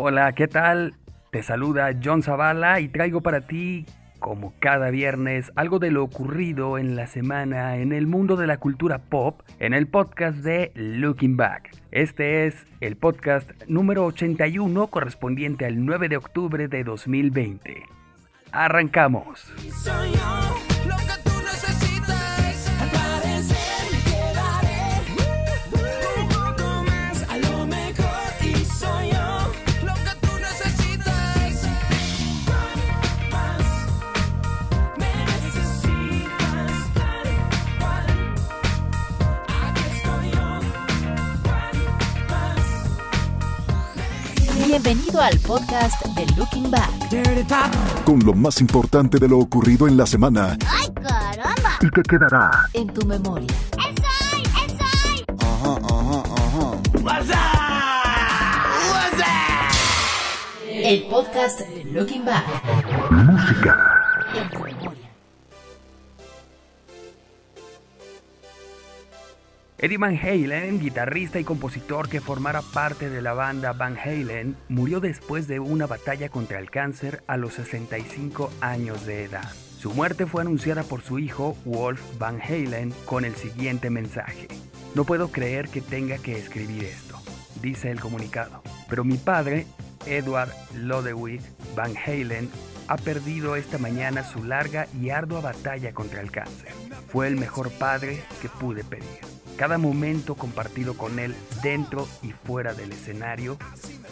Hola, ¿qué tal? Te saluda John Zavala y traigo para ti, como cada viernes, algo de lo ocurrido en la semana en el mundo de la cultura pop en el podcast de Looking Back. Este es el podcast número 81 correspondiente al 9 de octubre de 2020. Arrancamos. Soy yo Bienvenido al podcast de Looking Back. con lo más importante de lo ocurrido en la semana ¡Ay, caramba! y que quedará En tu memoria. ¡Esoy! ¡Esoy! El podcast de Looking Back. música. Eddie Van Halen, guitarrista y compositor que formara parte de la banda Van Halen, murió después de una batalla contra el cáncer a los 65 años de edad. Su muerte fue anunciada por su hijo Wolf Van Halen con el siguiente mensaje. No puedo creer que tenga que escribir esto, dice el comunicado, pero mi padre, Edward Lodewijk Van Halen, ha perdido esta mañana su larga y ardua batalla contra el cáncer. Fue el mejor padre que pude pedir. Cada momento compartido con él dentro y fuera del escenario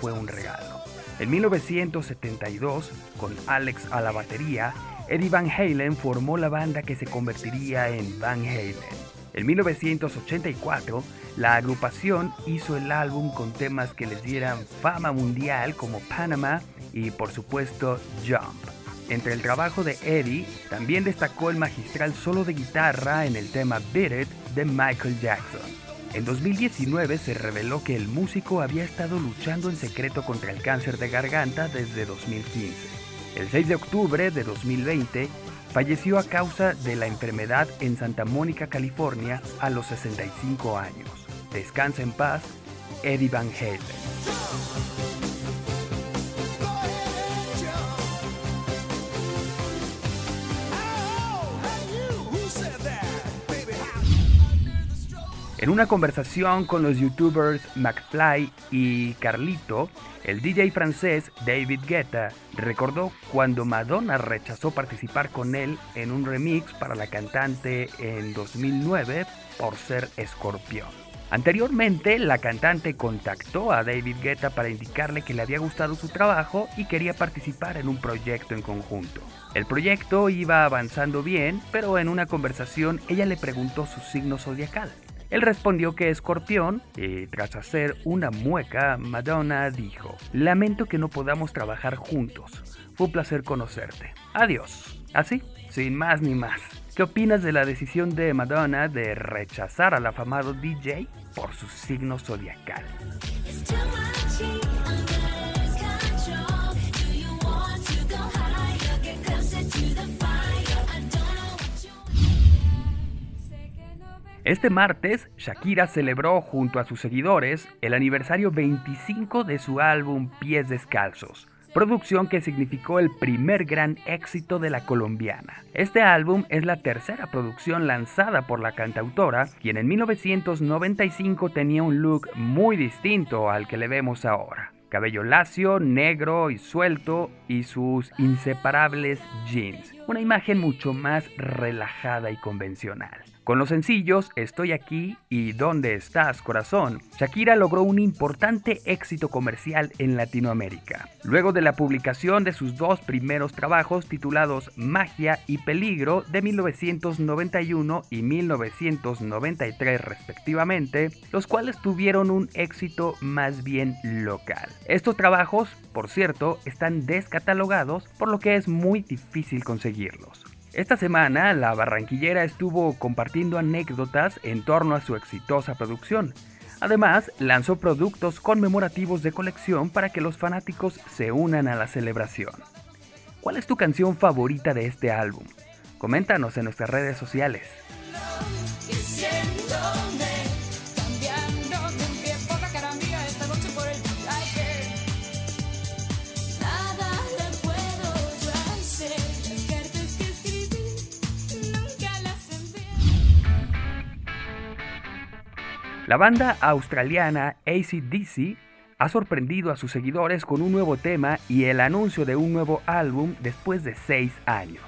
fue un regalo. En 1972, con Alex a la batería, Eddie Van Halen formó la banda que se convertiría en Van Halen. En 1984, la agrupación hizo el álbum con temas que les dieran fama mundial como Panama y por supuesto Jump. Entre el trabajo de Eddie, también destacó el magistral solo de guitarra en el tema Beat de Michael Jackson. En 2019 se reveló que el músico había estado luchando en secreto contra el cáncer de garganta desde 2015. El 6 de octubre de 2020 falleció a causa de la enfermedad en Santa Mónica, California, a los 65 años. Descansa en paz, Eddie Van Halen. En una conversación con los youtubers McFly y Carlito, el DJ francés David Guetta recordó cuando Madonna rechazó participar con él en un remix para la cantante en 2009 por ser escorpión. Anteriormente, la cantante contactó a David Guetta para indicarle que le había gustado su trabajo y quería participar en un proyecto en conjunto. El proyecto iba avanzando bien, pero en una conversación ella le preguntó su signo zodiacal. Él respondió que escorpión y tras hacer una mueca, Madonna dijo, lamento que no podamos trabajar juntos. Fue un placer conocerte. Adiós. Así, sin más ni más. ¿Qué opinas de la decisión de Madonna de rechazar al afamado DJ por su signo zodiacal? Este martes, Shakira celebró junto a sus seguidores el aniversario 25 de su álbum Pies Descalzos, producción que significó el primer gran éxito de la colombiana. Este álbum es la tercera producción lanzada por la cantautora, quien en 1995 tenía un look muy distinto al que le vemos ahora. Cabello lacio, negro y suelto y sus inseparables jeans. una imagen mucho más relajada y convencional. Con los sencillos Estoy aquí y ¿Dónde estás, corazón? Shakira logró un importante éxito comercial en Latinoamérica. Luego de la publicación de sus dos primeros trabajos titulados Magia y Peligro de 1991 y 1993 respectivamente, los cuales tuvieron un éxito más bien local. Estos trabajos, por cierto, están descatalogados, por lo que es muy difícil conseguirlos. Esta semana, la barranquillera estuvo compartiendo anécdotas en torno a su exitosa producción. Además, lanzó productos conmemorativos de colección para que los fanáticos se unan a la celebración. ¿Cuál es tu canción favorita de este álbum? Coméntanos en nuestras redes sociales. La banda australiana ACDC ha sorprendido a sus seguidores con un nuevo tema y el anuncio de un nuevo álbum después de seis años.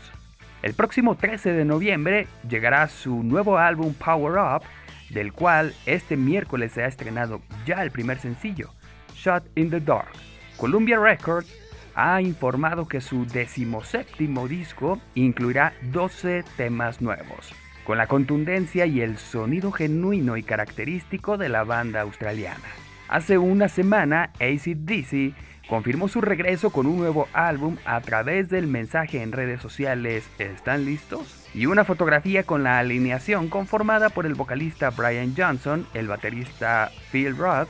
El próximo 13 de noviembre llegará su nuevo álbum Power Up, del cual este miércoles se ha estrenado ya el primer sencillo, Shot in the Dark. Columbia Records ha informado que su decimoséptimo disco incluirá 12 temas nuevos, con la contundencia y el sonido genuino y característico de la banda australiana. Hace una semana, ACDC confirmó su regreso con un nuevo álbum a través del mensaje en redes sociales ¿Están listos? y una fotografía con la alineación conformada por el vocalista Brian Johnson, el baterista Phil Roth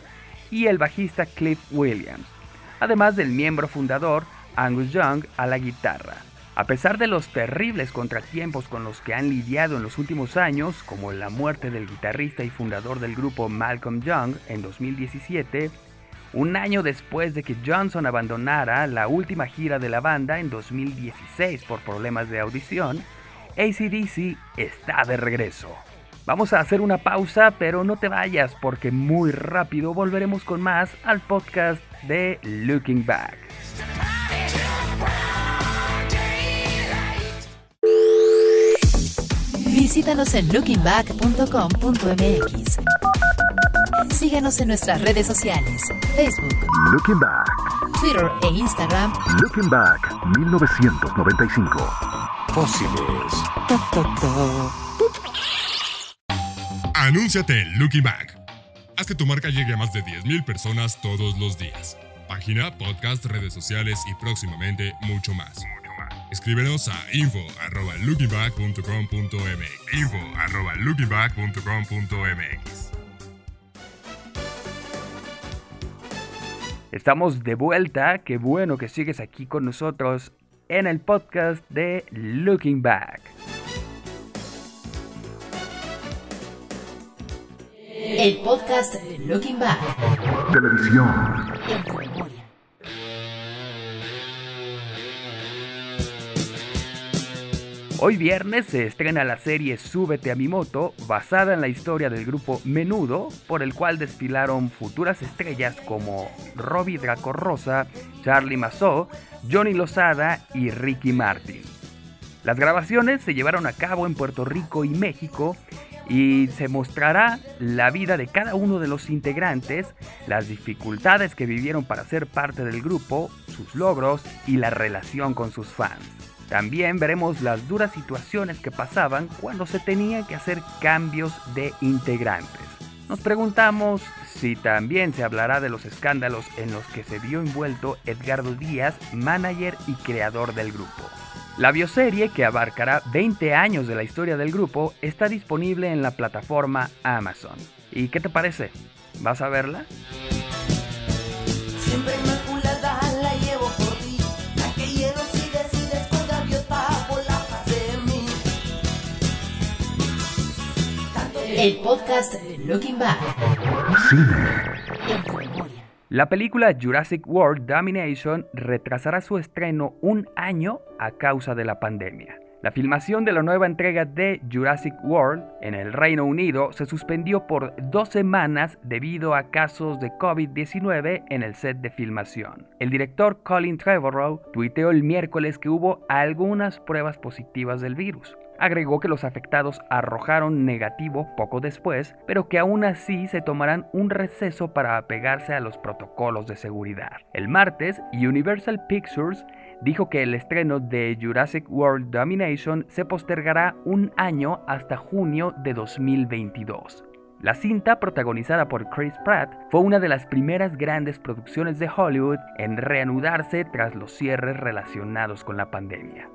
y el bajista Cliff Williams, además del miembro fundador Angus Young a la guitarra. A pesar de los terribles contratiempos con los que han lidiado en los últimos años, como la muerte del guitarrista y fundador del grupo Malcolm Young en 2017, un año después de que Johnson abandonara la última gira de la banda en 2016 por problemas de audición, ACDC está de regreso. Vamos a hacer una pausa, pero no te vayas porque muy rápido volveremos con más al podcast de Looking Back. Visítanos en lookingback.com.mx. Síguenos en nuestras redes sociales, Facebook, Looking Back, Twitter e Instagram Looking Back 1995. Fósiles. Anúnciate en Looking Back. Haz que tu marca llegue a más de 10.000 personas todos los días. Página, podcast, redes sociales y próximamente mucho más. Escríbenos a info.lookingback.com.mx info.lookingback.com.mx Estamos de vuelta, qué bueno que sigues aquí con nosotros en el podcast de Looking Back. el podcast de Looking Back. Televisión. Hoy viernes se estrena la serie Súbete a mi moto, basada en la historia del grupo Menudo, por el cual desfilaron futuras estrellas como Robbie Draco Rosa, Charlie Mazó, Johnny Lozada y Ricky Martin. Las grabaciones se llevaron a cabo en Puerto Rico y México y se mostrará la vida de cada uno de los integrantes, las dificultades que vivieron para ser parte del grupo, sus logros y la relación con sus fans. También veremos las duras situaciones que pasaban cuando se tenían que hacer cambios de integrantes. Nos preguntamos si también se hablará de los escándalos en los que se vio envuelto Edgardo Díaz, manager y creador del grupo. La bioserie, que abarcará 20 años de la historia del grupo, está disponible en la plataforma Amazon. ¿Y qué te parece? ¿Vas a verla? El podcast Looking Back Cine. en tu memoria. La película Jurassic World Domination retrasará su estreno un año a causa de la pandemia. La filmación de la nueva entrega de Jurassic World en el Reino Unido se suspendió por dos semanas debido a casos de COVID-19 en el set de filmación. El director Colin Trevorrow tuiteó el miércoles que hubo algunas pruebas positivas del virus. Agregó que los afectados arrojaron negativo poco después, pero que aún así se tomarán un receso para apegarse a los protocolos de seguridad. El martes, Universal Pictures dijo que el estreno de Jurassic World Domination se postergará un año hasta junio de 2022. La cinta, protagonizada por Chris Pratt, fue una de las primeras grandes producciones de Hollywood en reanudarse tras los cierres relacionados con la pandemia.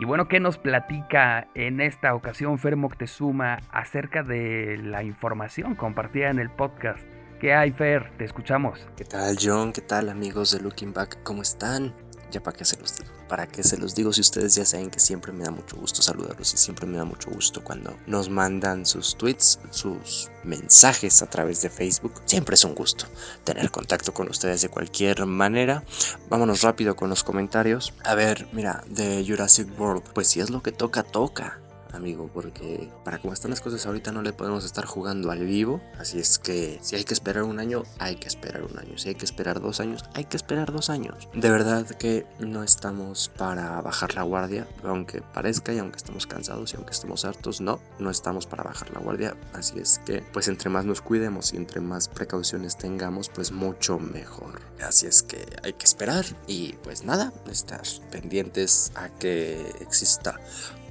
Y bueno, ¿qué nos platica en esta ocasión Fer Moctezuma acerca de la información compartida en el podcast? ¿Qué hay, Fer? Te escuchamos. ¿Qué tal, John? ¿Qué tal, amigos de Looking Back? ¿Cómo están? Ya para qué se los digo. Para qué se los digo si ustedes ya saben que siempre me da mucho gusto saludarlos y siempre me da mucho gusto cuando nos mandan sus tweets, sus mensajes a través de Facebook. Siempre es un gusto tener contacto con ustedes de cualquier manera. Vámonos rápido con los comentarios. A ver, mira, de Jurassic World, pues si es lo que toca, toca amigo, porque para cómo están las cosas ahorita no le podemos estar jugando al vivo, así es que si hay que esperar un año, hay que esperar un año, si hay que esperar dos años, hay que esperar dos años. De verdad que no estamos para bajar la guardia, aunque parezca y aunque estemos cansados y aunque estemos hartos, no, no estamos para bajar la guardia, así es que pues entre más nos cuidemos y entre más precauciones tengamos, pues mucho mejor. Así es que hay que esperar y pues nada, estar pendientes a que exista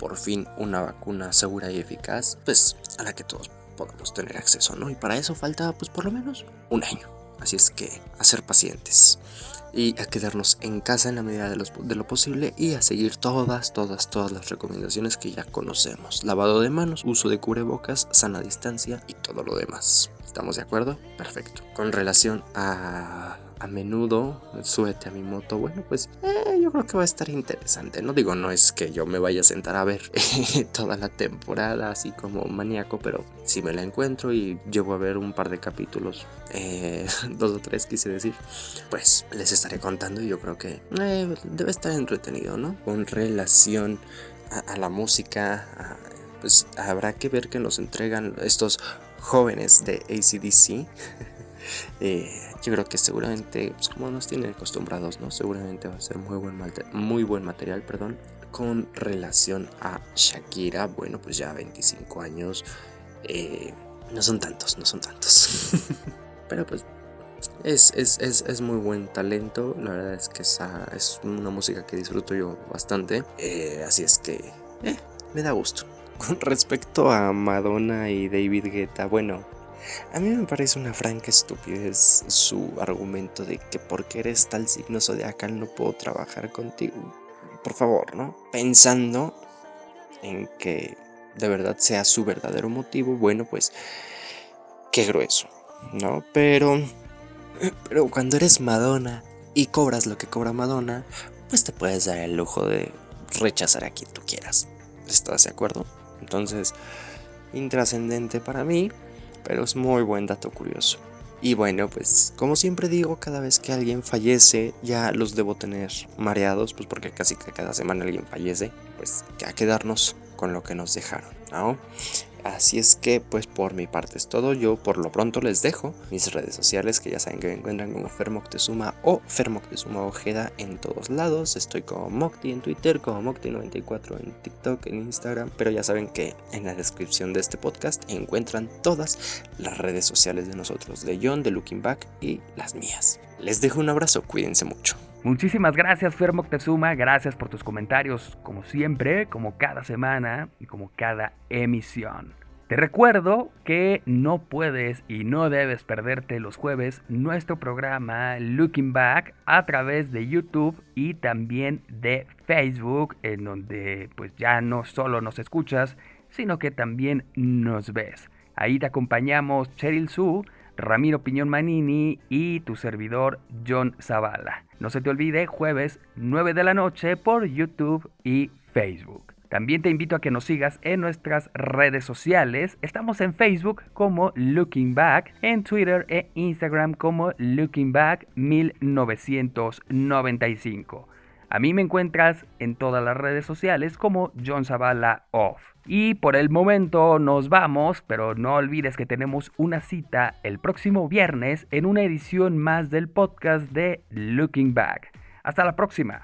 por fin una vacuna segura y eficaz, pues a la que todos podamos tener acceso, ¿no? Y para eso falta pues por lo menos un año. Así es que a ser pacientes y a quedarnos en casa en la medida de, de lo posible y a seguir todas, todas, todas las recomendaciones que ya conocemos. Lavado de manos, uso de cubrebocas, sana distancia y todo lo demás. ¿Estamos de acuerdo? Perfecto. Con relación a a menudo, súbete a mi moto, bueno, pues eh, yo creo que va a estar interesante. No digo, no es que yo me vaya a sentar a ver toda la temporada así como maníaco, pero si me la encuentro y llevo a ver un par de capítulos, eh, dos o tres quise decir, pues les estaré contando y yo creo que eh, debe estar entretenido, ¿no? Con relación a, la música, pues habrá que ver que nos entregan estos jóvenes de ACDC. Eh, yo creo que seguramente, pues como nos tienen acostumbrados, ¿no? Seguramente va a ser muy buen, muy buen material, perdón. Con relación a Shakira, bueno, pues ya 25 años. eh, no son tantos, no son tantos. Pero pues es, es, es, es muy buen talento. La verdad es que esa es una música que disfruto yo bastante. eh, así es que me da gusto. Con respecto a Madonna y David Guetta, bueno, a mí me parece una franca estupidez su argumento de que porque eres tal signo zodiacal no puedo trabajar contigo. Por favor, ¿no? Pensando en que de verdad sea su verdadero motivo, bueno, pues qué grueso, ¿no? Pero pero cuando eres Madonna y cobras lo que cobra Madonna, pues te puedes dar el lujo de rechazar a quien tú quieras. ¿Estás de acuerdo? Entonces, intrascendente para mí, pero es muy buen dato curioso. Y bueno, pues como siempre digo, cada vez que alguien fallece, ya los debo tener mareados, pues porque casi que cada semana alguien fallece, pues a quedarnos con lo que nos dejaron, ¿no? Así es que, pues por mi parte es todo. Yo por lo pronto les dejo mis redes sociales, que ya saben que me encuentran como Fermoctezuma o Fermoctezuma Ojeda en todos lados. Estoy como Mocti en Twitter, como Mocti94 en TikTok, en Instagram. Pero ya saben que en la descripción de este podcast encuentran todas las redes sociales de nosotros, de John, de Looking Back y las mías. Les dejo un abrazo, cuídense mucho. Muchísimas gracias, Fer Moctezuma. Gracias por tus comentarios, como siempre, como cada semana y como cada emisión. Te recuerdo que no puedes y no debes perderte los jueves nuestro programa Looking Back a través de YouTube y también de Facebook, en donde pues ya no solo nos escuchas, sino que también nos ves. Ahí te acompañamos Cheryl Su, Ramiro Piñón Manini y tu servidor John Zavala. No se te olvide, jueves 9 de la noche por YouTube y Facebook. También te invito a que nos sigas en nuestras redes sociales. Estamos en Facebook como Looking Back, en Twitter e Instagram como Looking Back 1995. A mí me encuentras en todas las redes sociales como John Zavala Off. Y por el momento nos vamos, pero no olvides que tenemos una cita el próximo viernes en una edición más del podcast de Looking Back. Hasta la próxima.